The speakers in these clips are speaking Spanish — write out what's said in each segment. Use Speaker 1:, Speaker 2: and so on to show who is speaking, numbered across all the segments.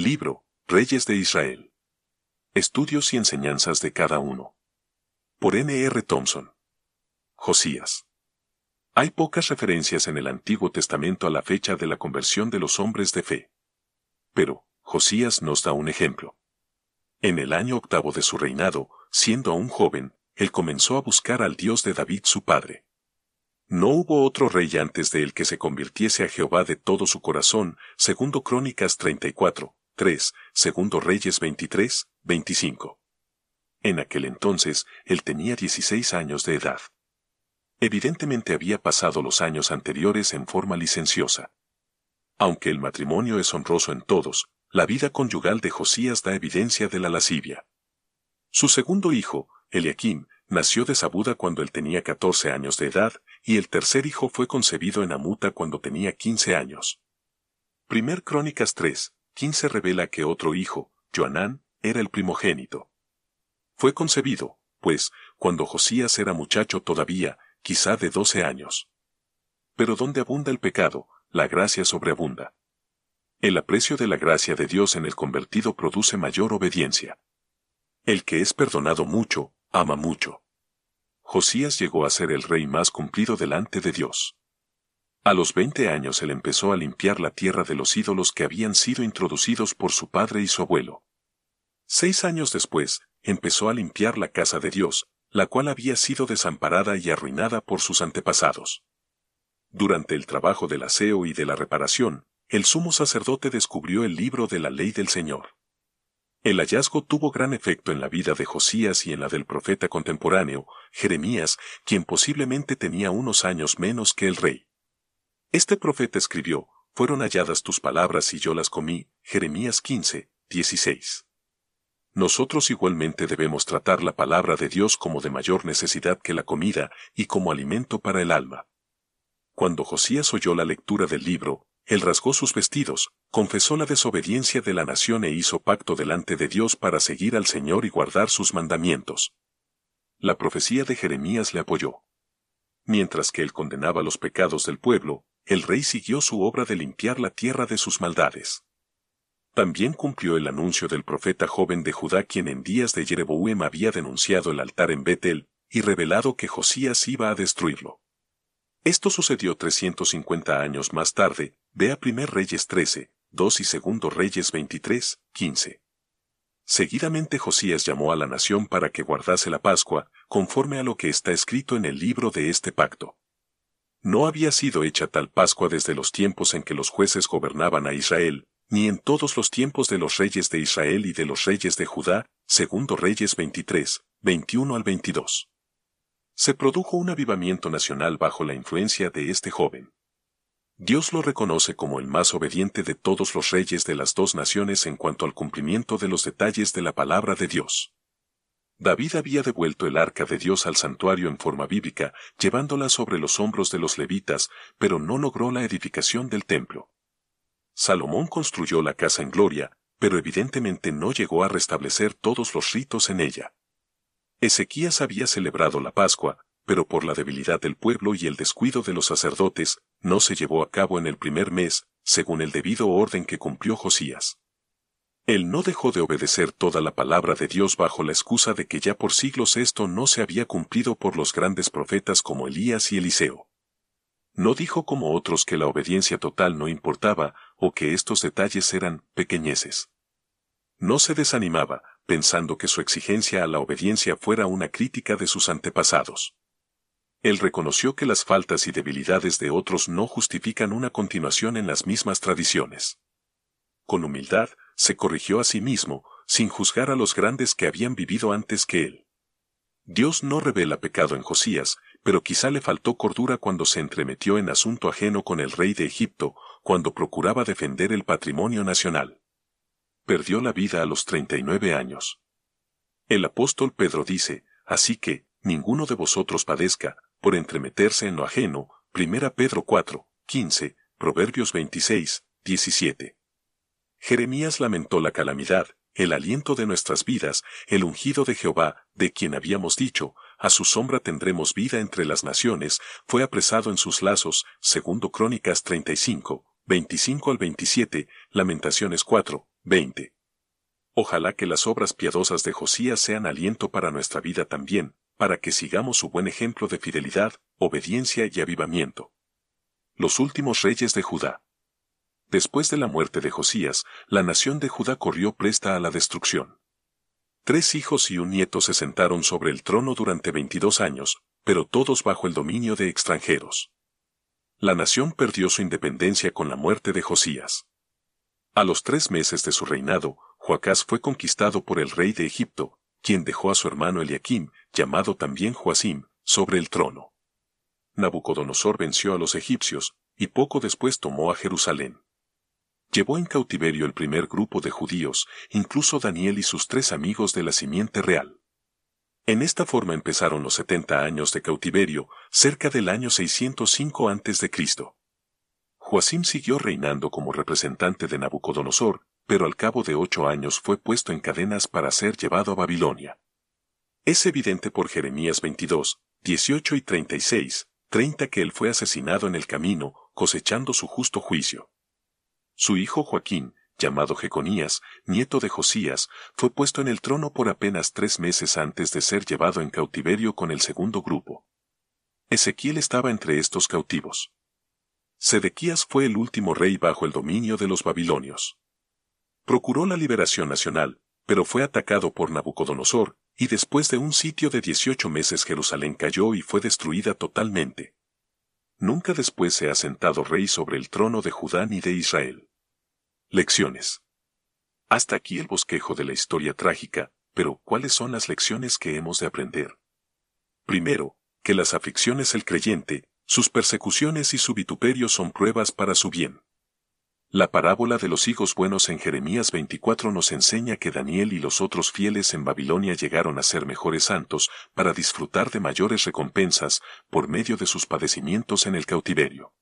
Speaker 1: Libro, Reyes de Israel. Estudios y enseñanzas de cada uno. Por N. R. Thompson. Josías. Hay pocas referencias en el Antiguo Testamento a la fecha de la conversión de los hombres de fe. Pero, Josías nos da un ejemplo. En el año octavo de su reinado, siendo aún joven, él comenzó a buscar al Dios de David su padre. No hubo otro rey antes de él que se convirtiese a Jehová de todo su corazón, segundo Crónicas 34, 3, segundo Reyes 23, 25. En aquel entonces, él tenía 16 años de edad. Evidentemente había pasado los años anteriores en forma licenciosa. Aunque el matrimonio es honroso en todos, la vida conyugal de Josías da evidencia de la lascivia. Su segundo hijo, Eliakim, nació de Sabuda cuando él tenía 14 años de edad, y el tercer hijo fue concebido en Amuta cuando tenía 15 años. Primer Crónicas 3, 15 revela que otro hijo, Joanán, era el primogénito. Fue concebido, pues, cuando Josías era muchacho todavía, quizá de 12 años. Pero donde abunda el pecado, la gracia sobreabunda. El aprecio de la gracia de Dios en el convertido produce mayor obediencia. El que es perdonado mucho, ama mucho. Josías llegó a ser el rey más cumplido delante de Dios. A los veinte años él empezó a limpiar la tierra de los ídolos que habían sido introducidos por su padre y su abuelo. Seis años después, empezó a limpiar la casa de Dios, la cual había sido desamparada y arruinada por sus antepasados. Durante el trabajo del aseo y de la reparación, el sumo sacerdote descubrió el libro de la ley del Señor. El hallazgo tuvo gran efecto en la vida de Josías y en la del profeta contemporáneo, Jeremías, quien posiblemente tenía unos años menos que el rey. Este profeta escribió, Fueron halladas tus palabras y yo las comí, Jeremías 15, 16. Nosotros igualmente debemos tratar la palabra de Dios como de mayor necesidad que la comida y como alimento para el alma. Cuando Josías oyó la lectura del libro, él rasgó sus vestidos, confesó la desobediencia de la nación e hizo pacto delante de Dios para seguir al Señor y guardar sus mandamientos. La profecía de Jeremías le apoyó. Mientras que él condenaba los pecados del pueblo, el rey siguió su obra de limpiar la tierra de sus maldades. También cumplió el anuncio del profeta joven de Judá quien en días de Jeroboam había denunciado el altar en Betel, y revelado que Josías iba a destruirlo. Esto sucedió 350 años más tarde, Vea 1 Reyes 13, 2 y 2 Reyes 23, 15. Seguidamente Josías llamó a la nación para que guardase la Pascua, conforme a lo que está escrito en el libro de este pacto. No había sido hecha tal Pascua desde los tiempos en que los jueces gobernaban a Israel, ni en todos los tiempos de los reyes de Israel y de los reyes de Judá, segundo Reyes 23, 21 al 22. Se produjo un avivamiento nacional bajo la influencia de este joven. Dios lo reconoce como el más obediente de todos los reyes de las dos naciones en cuanto al cumplimiento de los detalles de la palabra de Dios. David había devuelto el arca de Dios al santuario en forma bíblica, llevándola sobre los hombros de los levitas, pero no logró la edificación del templo. Salomón construyó la casa en gloria, pero evidentemente no llegó a restablecer todos los ritos en ella. Ezequías había celebrado la Pascua, pero por la debilidad del pueblo y el descuido de los sacerdotes, no se llevó a cabo en el primer mes, según el debido orden que cumplió Josías. Él no dejó de obedecer toda la palabra de Dios bajo la excusa de que ya por siglos esto no se había cumplido por los grandes profetas como Elías y Eliseo. No dijo como otros que la obediencia total no importaba o que estos detalles eran pequeñeces. No se desanimaba, pensando que su exigencia a la obediencia fuera una crítica de sus antepasados. Él reconoció que las faltas y debilidades de otros no justifican una continuación en las mismas tradiciones. Con humildad, se corrigió a sí mismo, sin juzgar a los grandes que habían vivido antes que él. Dios no revela pecado en Josías, pero quizá le faltó cordura cuando se entremetió en asunto ajeno con el rey de Egipto, cuando procuraba defender el patrimonio nacional. Perdió la vida a los 39 años. El apóstol Pedro dice, así que, ninguno de vosotros padezca, por entremeterse en lo ajeno, 1 Pedro 4, 15, Proverbios 26, 17. Jeremías lamentó la calamidad, el aliento de nuestras vidas, el ungido de Jehová, de quien habíamos dicho, a su sombra tendremos vida entre las naciones, fue apresado en sus lazos, segundo Crónicas 35, 25 al 27, Lamentaciones 4, 20. Ojalá que las obras piadosas de Josías sean aliento para nuestra vida también, para que sigamos su buen ejemplo de fidelidad, obediencia y avivamiento. Los últimos reyes de Judá. Después de la muerte de Josías, la nación de Judá corrió presta a la destrucción. Tres hijos y un nieto se sentaron sobre el trono durante 22 años, pero todos bajo el dominio de extranjeros. La nación perdió su independencia con la muerte de Josías. A los tres meses de su reinado, Joacás fue conquistado por el rey de Egipto, quien dejó a su hermano Eliakim, llamado también Joacim, sobre el trono. Nabucodonosor venció a los egipcios, y poco después tomó a Jerusalén. Llevó en cautiverio el primer grupo de judíos, incluso Daniel y sus tres amigos de la simiente real. En esta forma empezaron los setenta años de cautiverio, cerca del año 605 a.C. Joacim siguió reinando como representante de Nabucodonosor, pero al cabo de ocho años fue puesto en cadenas para ser llevado a Babilonia. Es evidente por Jeremías 22, 18 y 36, 30 que él fue asesinado en el camino, cosechando su justo juicio. Su hijo Joaquín, llamado Jeconías, nieto de Josías, fue puesto en el trono por apenas tres meses antes de ser llevado en cautiverio con el segundo grupo. Ezequiel estaba entre estos cautivos. Sedequías fue el último rey bajo el dominio de los babilonios. Procuró la liberación nacional, pero fue atacado por Nabucodonosor, y después de un sitio de 18 meses Jerusalén cayó y fue destruida totalmente. Nunca después se ha sentado rey sobre el trono de Judá ni de Israel. Lecciones. Hasta aquí el bosquejo de la historia trágica, pero ¿cuáles son las lecciones que hemos de aprender? Primero, que las aflicciones del creyente, sus persecuciones y su vituperio son pruebas para su bien. La parábola de los hijos buenos en Jeremías 24 nos enseña que Daniel y los otros fieles en Babilonia llegaron a ser mejores santos para disfrutar de mayores recompensas por medio de sus padecimientos en el cautiverio.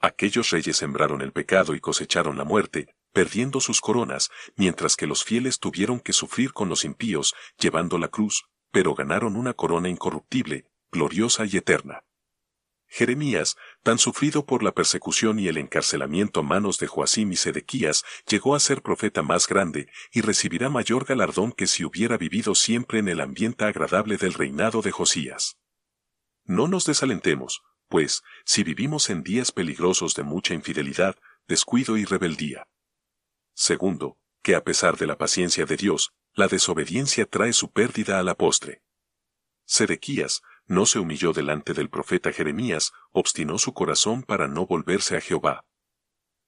Speaker 1: Aquellos reyes sembraron el pecado y cosecharon la muerte, perdiendo sus coronas, mientras que los fieles tuvieron que sufrir con los impíos, llevando la cruz, pero ganaron una corona incorruptible, gloriosa y eterna. Jeremías, tan sufrido por la persecución y el encarcelamiento a manos de Joacim y Sedequías, llegó a ser profeta más grande y recibirá mayor galardón que si hubiera vivido siempre en el ambiente agradable del reinado de Josías. No nos desalentemos, pues, si vivimos en días peligrosos de mucha infidelidad, descuido y rebeldía. Segundo, que a pesar de la paciencia de Dios, la desobediencia trae su pérdida a la postre. Sedequías no se humilló delante del profeta Jeremías, obstinó su corazón para no volverse a Jehová.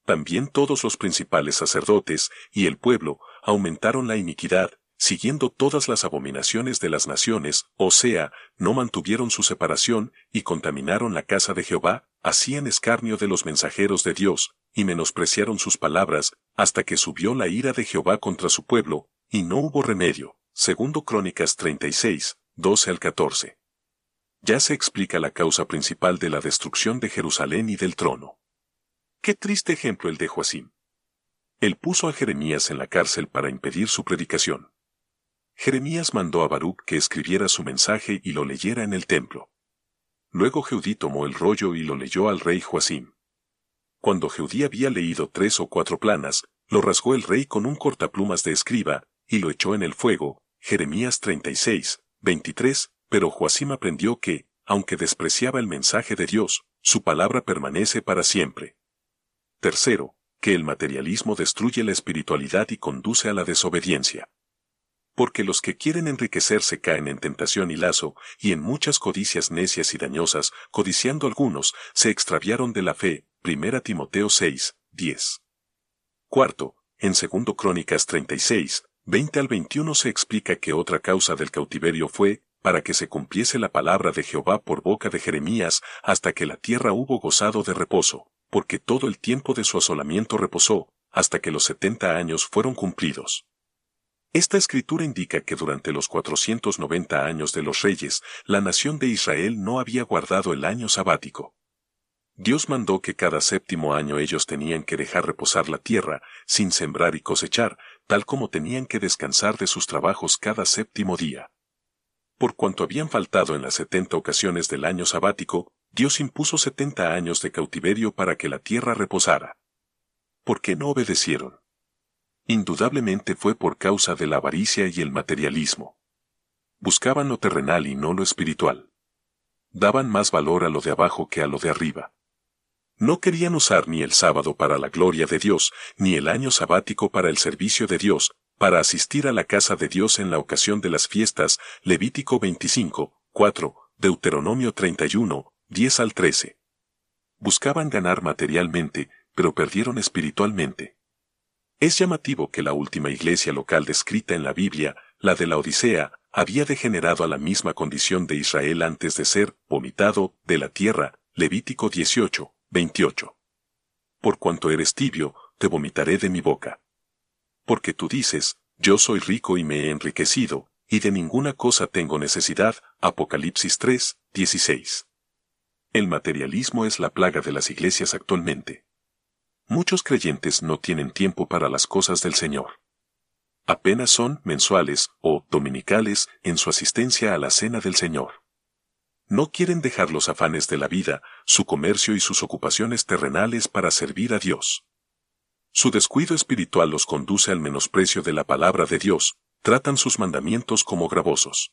Speaker 1: También todos los principales sacerdotes y el pueblo aumentaron la iniquidad, siguiendo todas las abominaciones de las naciones, o sea, no mantuvieron su separación y contaminaron la casa de Jehová, hacían escarnio de los mensajeros de Dios, y menospreciaron sus palabras, hasta que subió la ira de Jehová contra su pueblo, y no hubo remedio. Segundo Crónicas 36, 12 al 14. Ya se explica la causa principal de la destrucción de Jerusalén y del trono. Qué triste ejemplo el de Joacim. Él puso a Jeremías en la cárcel para impedir su predicación. Jeremías mandó a Baruch que escribiera su mensaje y lo leyera en el templo. Luego Jeudí tomó el rollo y lo leyó al rey Joacim. Cuando Jeudí había leído tres o cuatro planas, lo rasgó el rey con un cortaplumas de escriba, y lo echó en el fuego, Jeremías 36, 23, pero Joacim aprendió que, aunque despreciaba el mensaje de Dios, su palabra permanece para siempre. Tercero, que el materialismo destruye la espiritualidad y conduce a la desobediencia porque los que quieren enriquecerse caen en tentación y lazo, y en muchas codicias necias y dañosas, codiciando algunos, se extraviaron de la fe. 1 Timoteo 6, 10. Cuarto, en 2 Crónicas 36, 20 al 21 se explica que otra causa del cautiverio fue, para que se cumpliese la palabra de Jehová por boca de Jeremías, hasta que la tierra hubo gozado de reposo, porque todo el tiempo de su asolamiento reposó, hasta que los setenta años fueron cumplidos. Esta escritura indica que durante los 490 años de los reyes, la nación de Israel no había guardado el año sabático. Dios mandó que cada séptimo año ellos tenían que dejar reposar la tierra, sin sembrar y cosechar, tal como tenían que descansar de sus trabajos cada séptimo día. Por cuanto habían faltado en las setenta ocasiones del año sabático, Dios impuso setenta años de cautiverio para que la tierra reposara. ¿Por qué no obedecieron? Indudablemente fue por causa de la avaricia y el materialismo. Buscaban lo terrenal y no lo espiritual. Daban más valor a lo de abajo que a lo de arriba. No querían usar ni el sábado para la gloria de Dios, ni el año sabático para el servicio de Dios, para asistir a la casa de Dios en la ocasión de las fiestas, Levítico 25, 4, Deuteronomio 31, 10 al 13. Buscaban ganar materialmente, pero perdieron espiritualmente. Es llamativo que la última iglesia local descrita en la Biblia, la de la Odisea, había degenerado a la misma condición de Israel antes de ser vomitado de la tierra, Levítico 18, 28. Por cuanto eres tibio, te vomitaré de mi boca. Porque tú dices, yo soy rico y me he enriquecido, y de ninguna cosa tengo necesidad, Apocalipsis 3, 16. El materialismo es la plaga de las iglesias actualmente. Muchos creyentes no tienen tiempo para las cosas del Señor. Apenas son mensuales o dominicales en su asistencia a la cena del Señor. No quieren dejar los afanes de la vida, su comercio y sus ocupaciones terrenales para servir a Dios. Su descuido espiritual los conduce al menosprecio de la palabra de Dios, tratan sus mandamientos como gravosos.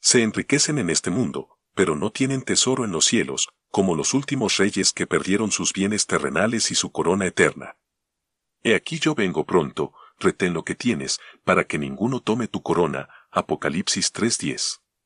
Speaker 1: Se enriquecen en este mundo, pero no tienen tesoro en los cielos, como los últimos reyes que perdieron sus bienes terrenales y su corona eterna. He aquí yo vengo pronto, retén lo que tienes, para que ninguno tome tu corona. Apocalipsis 3:10.